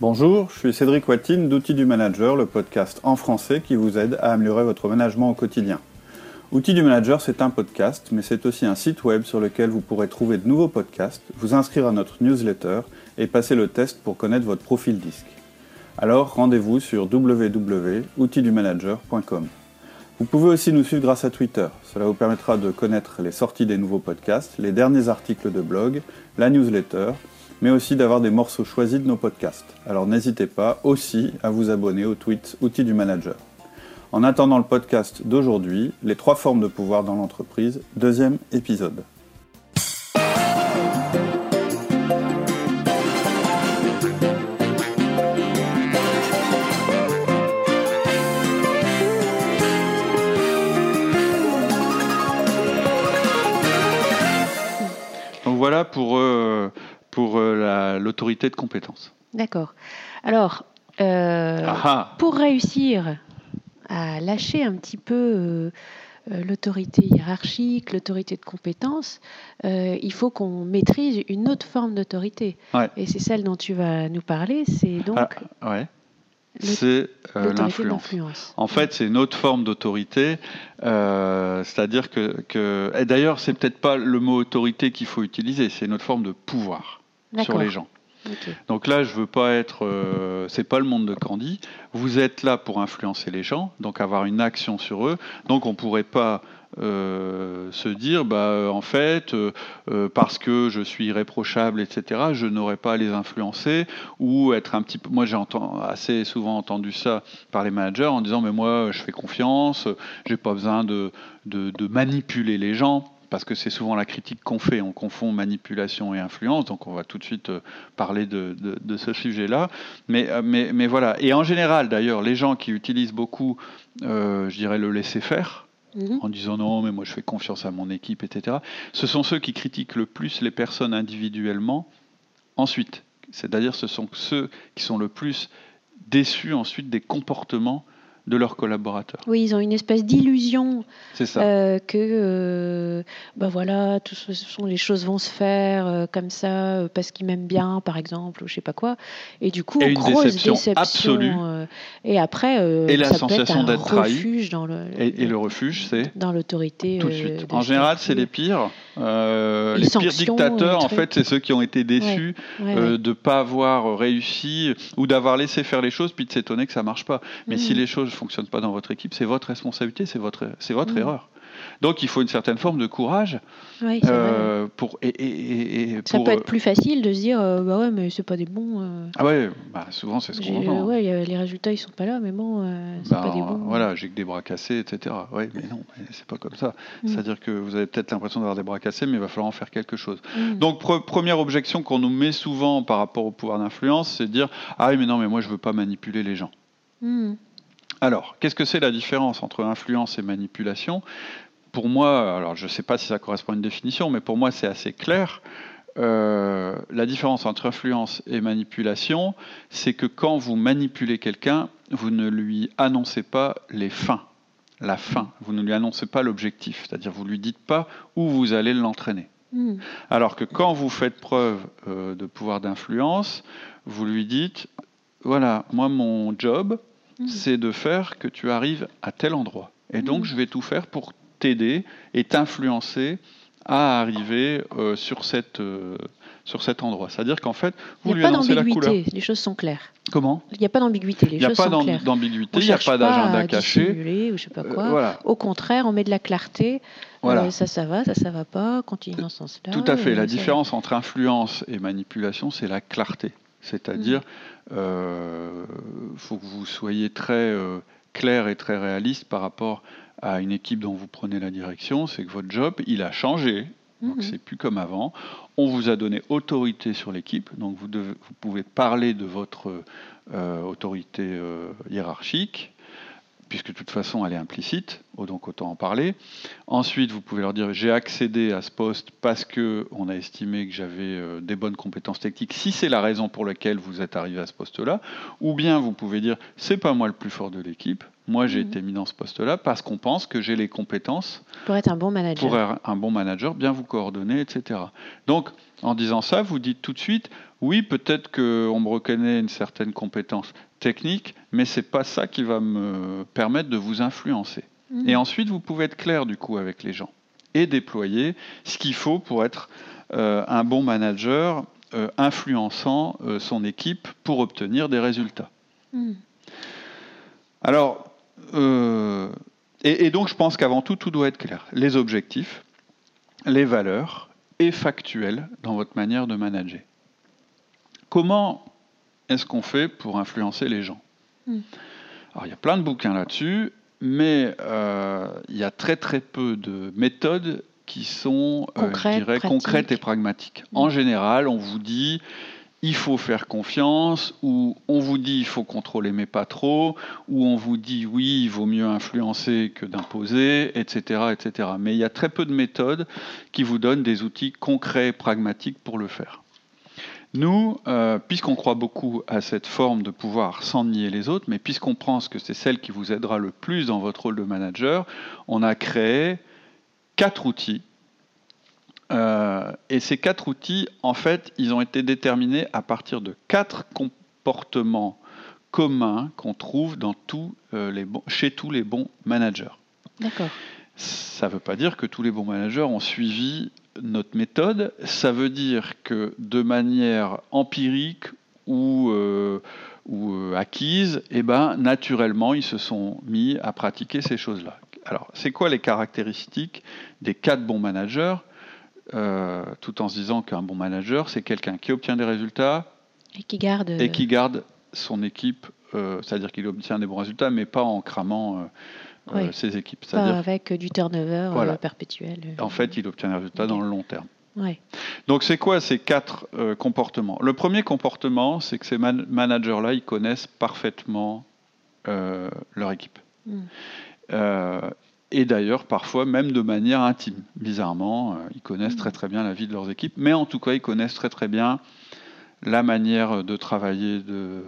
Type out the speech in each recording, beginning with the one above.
Bonjour, je suis Cédric Watine d'Outils du Manager, le podcast en français qui vous aide à améliorer votre management au quotidien. Outils du Manager, c'est un podcast, mais c'est aussi un site web sur lequel vous pourrez trouver de nouveaux podcasts, vous inscrire à notre newsletter et passer le test pour connaître votre profil disque. Alors rendez-vous sur www.outildumanager.com. Vous pouvez aussi nous suivre grâce à Twitter. Cela vous permettra de connaître les sorties des nouveaux podcasts, les derniers articles de blog, la newsletter, mais aussi d'avoir des morceaux choisis de nos podcasts. Alors n'hésitez pas aussi à vous abonner au tweet Outils du Manager. En attendant le podcast d'aujourd'hui, les trois formes de pouvoir dans l'entreprise, deuxième épisode. Donc voilà pour, euh, pour euh, l'autorité de compétence. D'accord. Alors, euh, Ah ah. pour réussir à lâcher un petit peu euh, l'autorité hiérarchique, l'autorité de compétence, euh, il faut qu'on maîtrise une autre forme d'autorité. Ouais. Et c'est celle dont tu vas nous parler, c'est donc Ah, ouais. C'est euh, l'influence. En fait, c'est une autre forme d'autorité, euh, c'est-à-dire que, que- et d'ailleurs, c'est peut-être pas le mot autorité qu'il faut utiliser, c'est une autre forme de pouvoir sur les gens. Donc là, je veux pas être, euh, c'est pas le monde de Candy. Vous êtes là pour influencer les gens, donc avoir une action sur eux. Donc on pourrait pas euh, se dire, bah euh, en fait, euh, parce que je suis irréprochable, etc., je n'aurais pas à les influencer ou être un petit peu. Moi, j'ai assez souvent entendu ça par les managers en disant, mais moi, je fais confiance, j'ai pas besoin de, de, de manipuler les gens. Parce que c'est souvent la critique qu'on fait, on confond manipulation et influence, donc on va tout de suite euh, parler de, de- de ce sujet-là. Mais, euh, mais, mais voilà, et en général d'ailleurs, les gens qui utilisent beaucoup, euh, je dirais, le laisser-faire, Mhm. en disant non, mais moi je fais confiance à mon équipe, etc., ce sont ceux qui critiquent le plus les personnes individuellement ensuite. C'est-à-dire ce sont ceux qui sont le plus déçus ensuite des comportements de leurs collaborateurs. Oui, ils ont une espèce d'illusion euh, que, euh, ben voilà, tout ce sont les choses vont se faire euh, comme ça euh, parce qu'ils m'aiment bien, par exemple, ou je sais pas quoi. Et du coup, Et une grosse déception déception. absolue. et après, Et la ça sensation d'être trahi. refuge dans le Et, et le refuge, c'est dans l'autorité. tout de suite. En général, c'est les pires. Les les pires dictateurs, en fait, c'est ceux qui ont été déçus Ouais, ouais. de pas avoir réussi ou d'avoir laissé faire les choses puis de s'étonner que ça marche pas. Mais Mhm. si les choses fonctionnent pas dans votre équipe, c'est votre responsabilité, c'est votre c'est votre Mhm. erreur. Donc il faut une certaine forme de courage Ouais, c'est euh, pour et, et- Ça pour, peut euh, être plus facile de se dire, euh, bah ouais, mais c'est pas des bons. euh, ah ouais, bah, souvent c'est ce qu'on entend. hein. ouais, a- les résultats ils sont pas là, mais bon, c'est Ben, pas des bons. Voilà, j'ai que des bras cassés, etc. Oui, mais non, c'est pas comme ça. Mm. C'est-à-dire que vous avez peut-être l'impression d'avoir des bras cassés, mais il va falloir en faire quelque chose. Mm. Donc, pre- première objection qu'on nous met souvent par rapport au pouvoir d'influence, c'est de dire Ah oui, mais non, mais moi, je veux pas manipuler les gens. Mm. Alors, qu'est-ce que c'est la différence entre influence et manipulation? Pour moi, alors je ne sais pas si ça correspond à une définition, mais pour moi, c'est assez clair. Euh, la différence entre influence et manipulation, c'est que quand vous manipulez quelqu'un, vous ne lui annoncez pas les fins, la fin. Vous ne lui annoncez pas l'objectif, c'est-à-dire vous lui dites pas où vous allez l'entraîner. Mm. Alors que quand vous faites preuve euh, de pouvoir d'influence, vous lui dites, voilà, moi mon job, Mhm. c'est de faire que tu arrives à tel endroit. Et donc Mhm. je vais tout faire pour t'aider et t'influencer à arriver euh, sur, cette, euh, sur cet endroit. C'est-à-dire qu'en fait, vous lui annoncez la couleur. d'ambiguïté, les choses sont claires. Comment? Il n'y a pas d'ambiguïté, les Il n'y a pas d'ambiguïté, il n'y a pas d'agenda caché. ou je sais pas Euh, quoi. voilà. Au contraire, on met de la clarté. Voilà. Ça, ça va, ça, ça va pas. Continue dans ce sens-là. Tout à fait. La différence entre influence et manipulation, c'est la clarté. C'est-à-dire, Mm. euh, faut que vous soyez très euh, clair et très réaliste par rapport à une équipe dont vous prenez la direction. C'est que votre job, il a changé. Donc Mhm. c'est plus comme avant. On vous a donné autorité sur l'équipe, donc vous, devez- vous pouvez parler de votre euh, autorité hiérarchique, puisque de toute façon elle est implicite, oh, donc autant en parler. Ensuite, vous pouvez leur dire j'ai accédé à ce poste parce que on a estimé que j'avais euh, des bonnes compétences techniques, si c'est la raison pour laquelle vous êtes arrivé à ce poste-là. Ou bien vous pouvez dire c'est pas moi le plus fort de l'équipe, moi j'ai Mhm. été mis dans ce poste-là parce qu'on pense que j'ai les compétences Pour être un bon manager. pour être un bon manager, bien vous coordonner, etc. Donc, en disant ça, vous dites tout de suite, oui, peut-être qu'on me reconnaît une certaine compétence technique, mais c'est pas ça qui va me permettre de vous influencer. Mhm. Et ensuite, vous pouvez être clair du coup avec les gens et déployer ce qu'il faut pour être euh, un bon manager euh, influençant euh, son équipe pour obtenir des résultats. Mhm. Alors, et, et donc je pense qu'avant tout, tout doit être clair. Les objectifs, les valeurs et factuels dans votre manière de manager. Comment est-ce qu'on fait pour influencer les gens Hmm. Alors il y a plein de bouquins là-dessus, mais euh, il y a très très peu de méthodes qui sont, euh, je Concrètes, dirais, concrètes et pragmatiques. Hmm. En général, on vous dit il faut faire confiance, ou on vous dit il faut contrôler mais pas trop, ou on vous dit oui, il vaut mieux influencer que d'imposer, etc., etc. Mais il y a très peu de méthodes qui vous donnent des outils concrets et pragmatiques pour le faire. Nous, euh, puisqu'on croit beaucoup à cette forme de pouvoir sans nier les autres, mais puisqu'on pense que c'est celle qui vous aidera le plus dans votre rôle de manager, on a créé quatre outils. Euh, et ces quatre outils, en fait, ils ont été déterminés à partir de quatre comportements communs qu'on trouve euh, chez tous les bons managers. D'accord. Ça ne veut pas dire que tous les bons managers ont suivi notre méthode. Ça veut dire que de manière empirique ou, euh, ou euh, acquise, eh ben, naturellement, ils se sont mis à pratiquer ces choses-là. Alors, c'est quoi les caractéristiques des quatre bons managers? Euh, Tout en se disant qu'un bon manager, c'est quelqu'un qui obtient des résultats Et qui garde. et qui garde son équipe, euh, c'est-à-dire qu'il obtient des bons résultats, mais pas en cramant Oui. ses équipes. pas avec du turnover Voilà. euh, perpétuel. en fait, il obtient des résultats dans le long terme. Ouais. Donc, c'est quoi ces quatre euh, comportements? Le premier comportement, c'est que ces man- managers-là, ils connaissent parfaitement euh, leur équipe. Mm. Euh, et d'ailleurs, parfois, même de manière intime. Bizarrement, euh, ils connaissent Mm. très très bien la vie de leurs équipes, mais en tout cas, ils connaissent très très bien la manière de travailler de,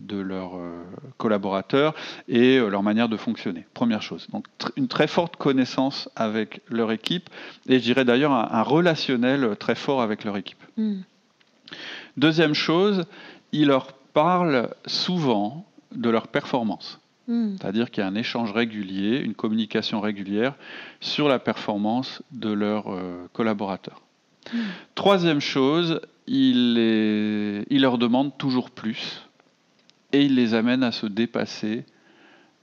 de leurs euh, collaborateurs et euh, leur manière de fonctionner. Première chose. Donc, tr- une très forte connaissance avec leur équipe et je dirais d'ailleurs un, un relationnel très fort avec leur équipe. Mm. Deuxième chose, ils leur parlent souvent de leur performance. Mm. C'est-à-dire qu'il y a un échange régulier, une communication régulière sur la performance de leurs euh, collaborateurs. Mm. Troisième chose, il, les- il leur demande toujours plus et il les amène à se dépasser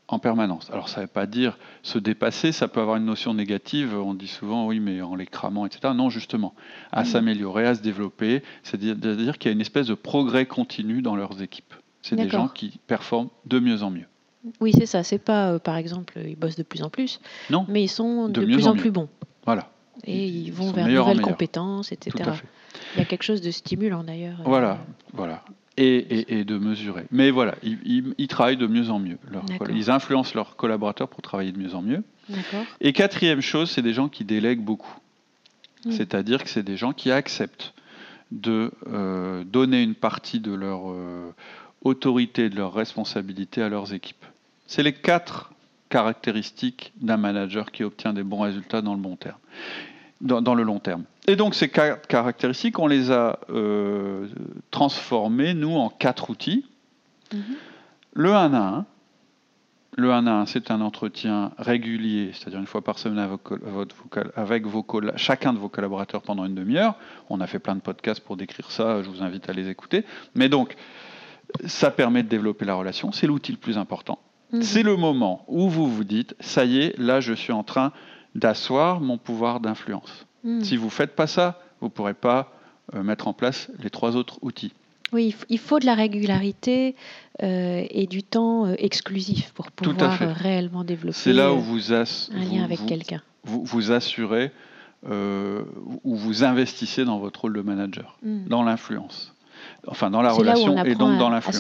en permanence. Alors ça ne veut pas dire se dépasser, ça peut avoir une notion négative, on dit souvent oui mais en les cramant, etc. Non justement, à Mm. s'améliorer, à se développer, c'est-à-dire qu'il y a une espèce de progrès continu dans leurs équipes. C'est des gens qui performent de mieux en mieux. Oui, c'est ça. C'est pas, euh, par exemple, ils bossent de plus en plus, Non, mais ils sont De de, mieux plus en plus bons. voilà, Et Ils vont vers de nouvelles compétences, etc. Il y a quelque chose de stimulant d'ailleurs. Voilà, Euh, voilà. Et, et- et de mesurer. Mais voilà, ils, ils- ils travaillent de mieux en mieux. Coll- ils influencent leurs collaborateurs pour travailler de mieux en mieux. Et quatrième chose, c'est des gens qui délèguent beaucoup. Mm. C'est-à-dire que c'est des gens qui acceptent de euh, donner une partie de leur euh, autorité, de leur responsabilité à leurs équipes. C'est les quatre caractéristiques d'un manager qui obtient des bons résultats dans le bon terme, dans, dans le long terme. Et donc ces quatre caractéristiques, on les a euh, transformées, nous, en quatre outils. Mhm. Le 1 à 1. Le 1 à 1, c'est un entretien régulier, c'est-à-dire une fois par semaine avec, vos- chacun de vos collaborateurs pendant une demi-heure. On a fait plein de podcasts pour décrire ça, je vous invite à les écouter. Mais donc, ça permet de développer la relation, c'est l'outil le plus important. Mhm. C'est le moment où vous vous dites, ça y est, là je suis en train d'asseoir mon pouvoir d'influence. Mm. Si vous ne faites pas ça, vous ne pourrez pas euh, mettre en place les trois autres outils. Oui, il faut de la régularité euh, et du temps euh, exclusif pour pouvoir réellement développer C'est là où vous, un vous- lien avec vous- quelqu'un. vous, vous assurez euh, ou vous investissez dans votre rôle de manager, Mm. dans l'influence. Enfin, dans la relation on et donc dans l'influence.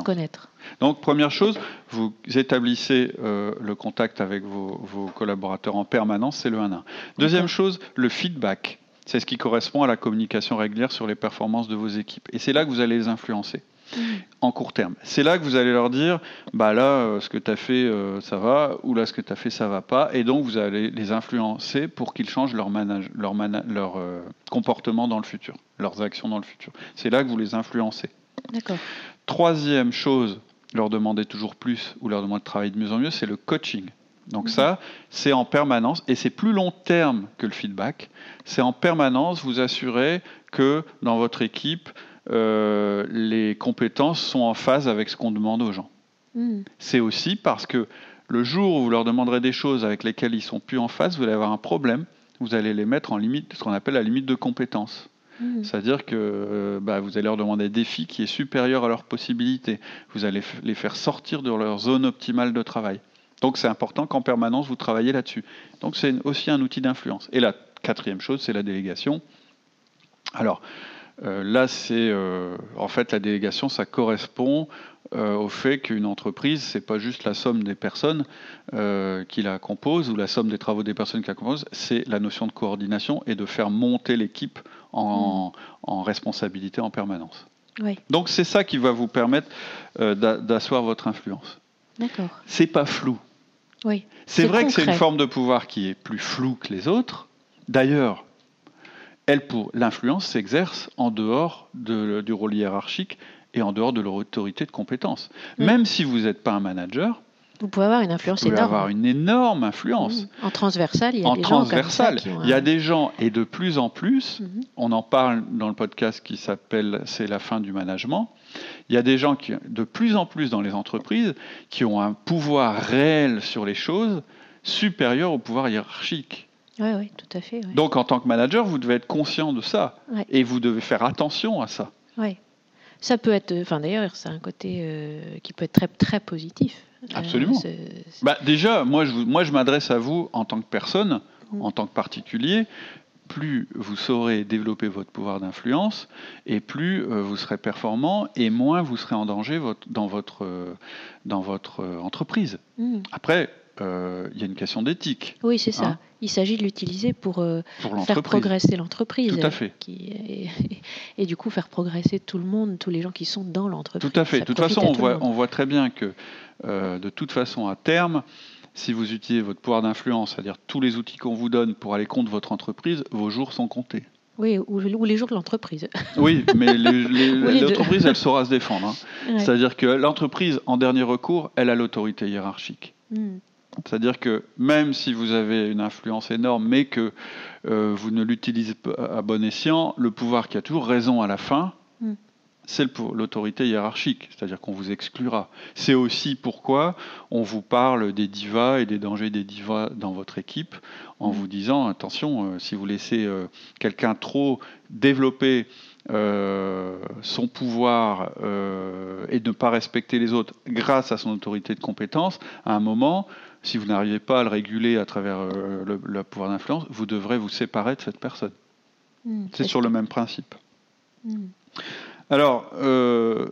Donc, première chose, vous établissez euh, le contact avec vos, vos collaborateurs en permanence, c'est le 1 1. Deuxième chose, le feedback. C'est ce qui correspond à la communication régulière sur les performances de vos équipes. Et c'est là que vous allez les influencer. En court terme. C'est là que vous allez leur dire, bah là, euh, ce que tu as fait, euh, ça va, ou là, ce que tu as fait, ça va pas, et donc vous allez les influencer pour qu'ils changent leur, manage, leur, leur euh, comportement dans le futur, leurs actions dans le futur. C'est là que vous les influencez. D'accord. Troisième chose, leur demander toujours plus ou leur demander de travailler de mieux en mieux, c'est le coaching. Donc mhm. ça, c'est en permanence, et c'est plus long terme que le feedback. C'est en permanence vous assurer que dans votre équipe, euh, les compétences sont en phase avec ce qu'on demande aux gens. Hmm. C'est aussi parce que le jour où vous leur demanderez des choses avec lesquelles ils sont plus en phase, vous allez avoir un problème. Vous allez les mettre en limite, ce qu'on appelle la limite de compétence. Hmm. C'est-à-dire que euh, bah, vous allez leur demander un défi qui est supérieur à leurs possibilités. Vous allez les faire sortir de leur zone optimale de travail. Donc c'est important qu'en permanence vous travaillez là-dessus. Donc c'est aussi un outil d'influence. Et la quatrième chose, c'est la délégation. Alors, là, c'est euh, en fait la délégation, ça correspond euh, au fait qu'une entreprise, c'est pas juste la somme des personnes qui la composent ou la somme des travaux des personnes qui la composent, c'est la notion de coordination et de faire monter l'équipe en, mm. responsabilité en permanence. Donc c'est ça qui va vous permettre d'asseoir votre influence. D'accord. C'est pas flou. Oui. C'est vrai que c'est une forme de pouvoir qui est plus floue que les autres. D'ailleurs, elle, pour l'influence s'exerce en dehors du rôle hiérarchique et en dehors de leur autorité de compétence. Mm. Même si vous n'êtes pas un manager, vous pouvez avoir une influence vous pouvez avoir une énorme influence. Mm. En transversal, il y a en des transversal, gens il y a des gens et de plus en plus, mm-hmm. on en parle dans le podcast qui s'appelle C'est la fin du management. Il y a des gens qui, de plus en plus dans les entreprises, qui ont un pouvoir réel sur les choses supérieur au pouvoir hiérarchique. Oui, oui, tout à fait. Donc, en tant que manager, vous devez être conscient de ça et vous devez faire attention à ça. Oui. Ça peut être, enfin d'ailleurs, c'est un côté euh, qui peut être très, très positif. Euh, Absolument. bah, déjà, moi je, moi, je m'adresse à vous en tant que personne, mm. en tant que particulier. Plus vous saurez développer votre pouvoir d'influence, et plus euh, vous serez performant, et moins vous serez en danger votre, dans votre, dans votre entreprise. Mm. Après, il y a une question d'éthique. Oui, c'est ça. Hein il s'agit de l'utiliser pour, euh, faire progresser l'entreprise. Tout à fait. et, du coup, faire progresser tout le monde, tous les gens qui sont dans l'entreprise. Tout à fait. de toute façon, on voit, on voit, très bien que, euh, de toute façon, à terme, si vous utilisez votre pouvoir d'influence, c'est-à-dire tous les outils qu'on vous donne pour aller contre votre entreprise, vos jours sont comptés. Oui, ou, les jours de l'entreprise. Oui, mais l'entreprise, elle saura se défendre. Hein. C'est-à-dire que l'entreprise, en dernier recours, elle a l'autorité hiérarchique. Hmm. C'est-à-dire que même si vous avez une influence énorme, mais que euh, vous ne l'utilisez pas à bon escient, le pouvoir qui a toujours raison à la fin, mm. c'est l'autorité hiérarchique, c'est-à-dire qu'on vous exclura. C'est aussi pourquoi on vous parle des divas et des dangers des divas dans votre équipe, en mm. vous disant, attention, euh, si vous laissez euh, quelqu'un trop développer son pouvoir et ne pas respecter les autres grâce à son autorité de compétence, à un moment, si vous n'arrivez pas à le réguler à travers euh, le, pouvoir d'influence, vous devrez vous séparer de cette personne. Hmm, c'est sur le même principe. Hmm. Alors, euh,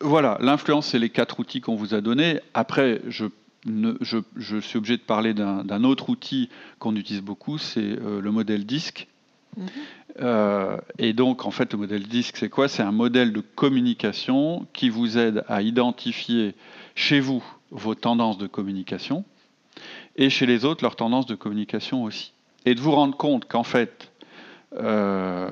voilà, l'influence, c'est les quatre outils qu'on vous a donnés. Après, je, je, suis obligé de parler d'un autre outil qu'on utilise beaucoup, c'est euh, le modèle disque. Mhm. et donc, en fait, le modèle disque, c'est quoi? C'est un modèle de communication qui vous aide à identifier chez vous vos tendances de communication et chez les autres leurs tendances de communication aussi. Et de vous rendre compte qu'en fait, euh,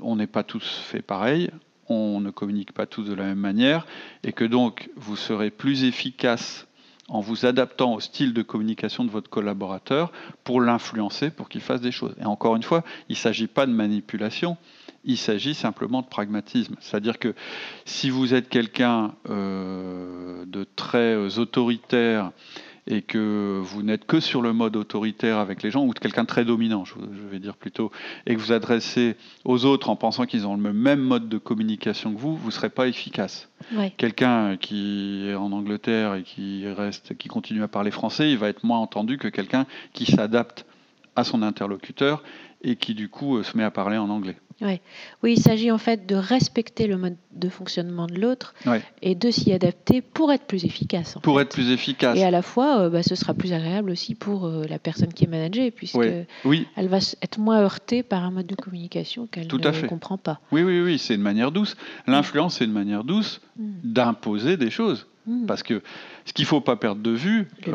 on n'est pas tous fait pareil, on ne communique pas tous de la même manière, et que donc vous serez plus efficace en vous adaptant au style de communication de votre collaborateur pour l'influencer, pour qu'il fasse des choses. Et encore une fois, il ne s'agit pas de manipulation, il s'agit simplement de pragmatisme. C'est-à-dire que si vous êtes quelqu'un euh, de très euh, autoritaire et que vous n'êtes que sur le mode autoritaire avec les gens, ou de quelqu'un de très dominant, je, vais dire plutôt, et que vous adressez aux autres en pensant qu'ils ont le même mode de communication que vous, vous ne serez pas efficace. Quelqu'un qui est en Angleterre et qui reste, qui continue à parler français, il va être moins entendu que quelqu'un qui s'adapte à son interlocuteur et qui du coup se met à parler en anglais. Oui, il s'agit en fait de respecter le mode de fonctionnement de l'autre et de s'y adapter pour être plus efficace. Pour fait. être plus efficace. Et à la fois, euh, bah, ce sera plus agréable aussi pour euh, la personne qui est managée, puisque Oui. Oui, elle va être moins heurtée par un mode de communication qu'elle Tout ne fait. comprend pas. oui, oui, oui, c'est une manière douce. L'influence, c'est une manière douce Mm. d'imposer des choses. Mm. Parce que ce qu'il ne faut pas perdre de vue qu'on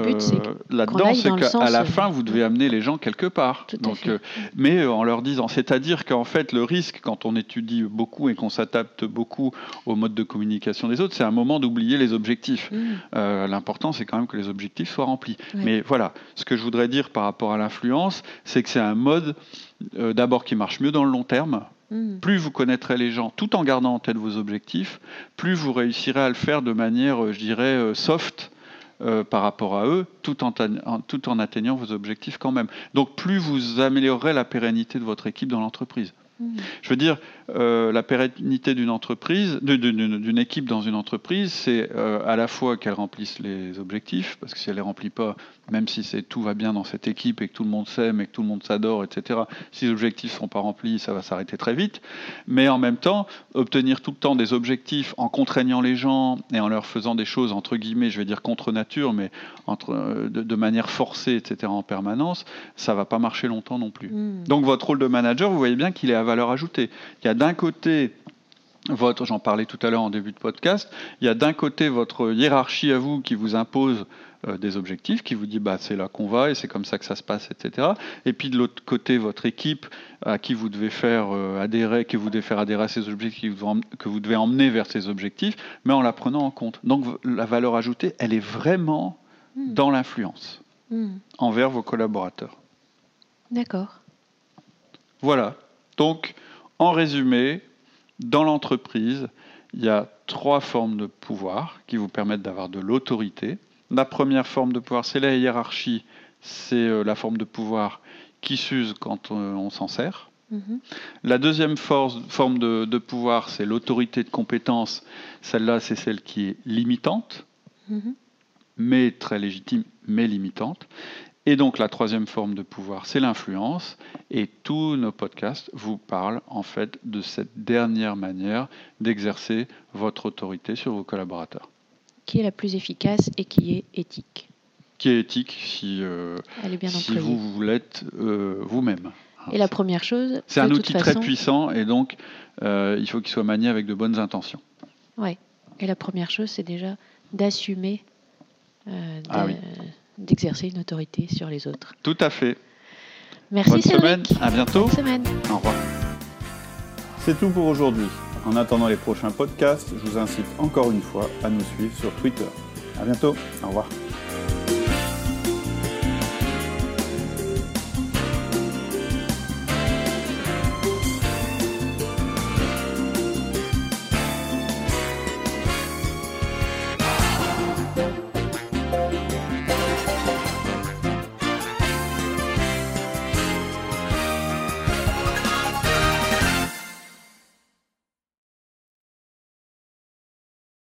là-dedans, c'est qu'à la euh, fin, vous devez amener les gens quelque part. Tout Donc, euh, mais euh, en leur disant, c'est-à-dire qu'en fait, le risque, quand on étudie beaucoup et qu'on s'adapte beaucoup au mode de communication des autres, c'est un moment d'oublier les objectifs. Mm. Euh, L'important, c'est quand même que les objectifs soient remplis. Ouais. Mais voilà, ce que je voudrais dire par rapport à l'influence, c'est que c'est un mode euh, d'abord qui marche mieux dans le long terme. Mm. Plus vous connaîtrez les gens tout en gardant en tête vos objectifs, plus vous réussirez à le faire de manière, euh, je dirais, euh, soft euh, par rapport à eux, tout en, atteignant vos objectifs quand même. Donc plus vous améliorerez la pérennité de votre équipe dans l'entreprise. Mm. Je veux dire, euh, la pérennité d'une entreprise, d'une équipe dans une entreprise, c'est euh, à la fois qu'elle remplisse les objectifs, parce que si elle les remplit pas, même si tout va bien dans cette équipe et que tout le monde s'aime et que tout le monde s'adore, etc. Si les objectifs sont pas remplis, ça va s'arrêter très vite. Mais en même temps, obtenir tout le temps des objectifs en contraignant les gens et en leur faisant des choses entre guillemets, je vais dire contre nature, mais entre, euh, de, de manière forcée, etc. en permanence, ça va pas marcher longtemps non plus. Mm. Donc votre rôle de manager, vous voyez bien qu'il est à valeur ajoutée. Il y a d'un côté votre, j'en parlais tout à l'heure en début de podcast, il y a d'un côté votre hiérarchie à vous qui vous impose euh, des objectifs, qui vous dit bah c'est là qu'on va et c'est comme ça que ça se passe, etc. Et puis de l'autre côté votre équipe à qui vous devez faire euh, adhérer, que vous devez faire adhérer à ces objectifs, qui que vous devez emmener vers ces objectifs, mais en la prenant en compte. Donc la valeur ajoutée, elle est vraiment Mm. dans l'influence Mm. envers vos collaborateurs. D'accord. Voilà. Donc, en résumé, dans l'entreprise, il y a trois formes de pouvoir qui vous permettent d'avoir de l'autorité. La première forme de pouvoir, c'est la hiérarchie. C'est euh, la forme de pouvoir qui s'use quand euh, on s'en sert. Mhm. La deuxième force- forme de, de pouvoir, c'est l'autorité de compétence. Celle-là, c'est celle qui est limitante, Mhm. mais très légitime, mais limitante. Et donc la troisième forme de pouvoir, c'est l'influence. Et tous nos podcasts vous parlent en fait de cette dernière manière d'exercer votre autorité sur vos collaborateurs, Qui est la plus efficace et qui est éthique? qui est éthique si, euh, est si vous, vous l'êtes euh, vous-même. Et la première chose, C'est un outil très puissant et donc euh, il faut qu'il soit manié avec de bonnes intentions. Ouais. Et la première chose, c'est déjà d'assumer Ah oui. D'exercer une autorité sur les autres. Tout à fait. Merci Bonne Cédric. semaine, à bientôt. Bonne semaine. Au revoir. C'est tout pour aujourd'hui. En attendant les prochains podcasts, je vous incite encore une fois à nous suivre sur Twitter. À bientôt. Au revoir.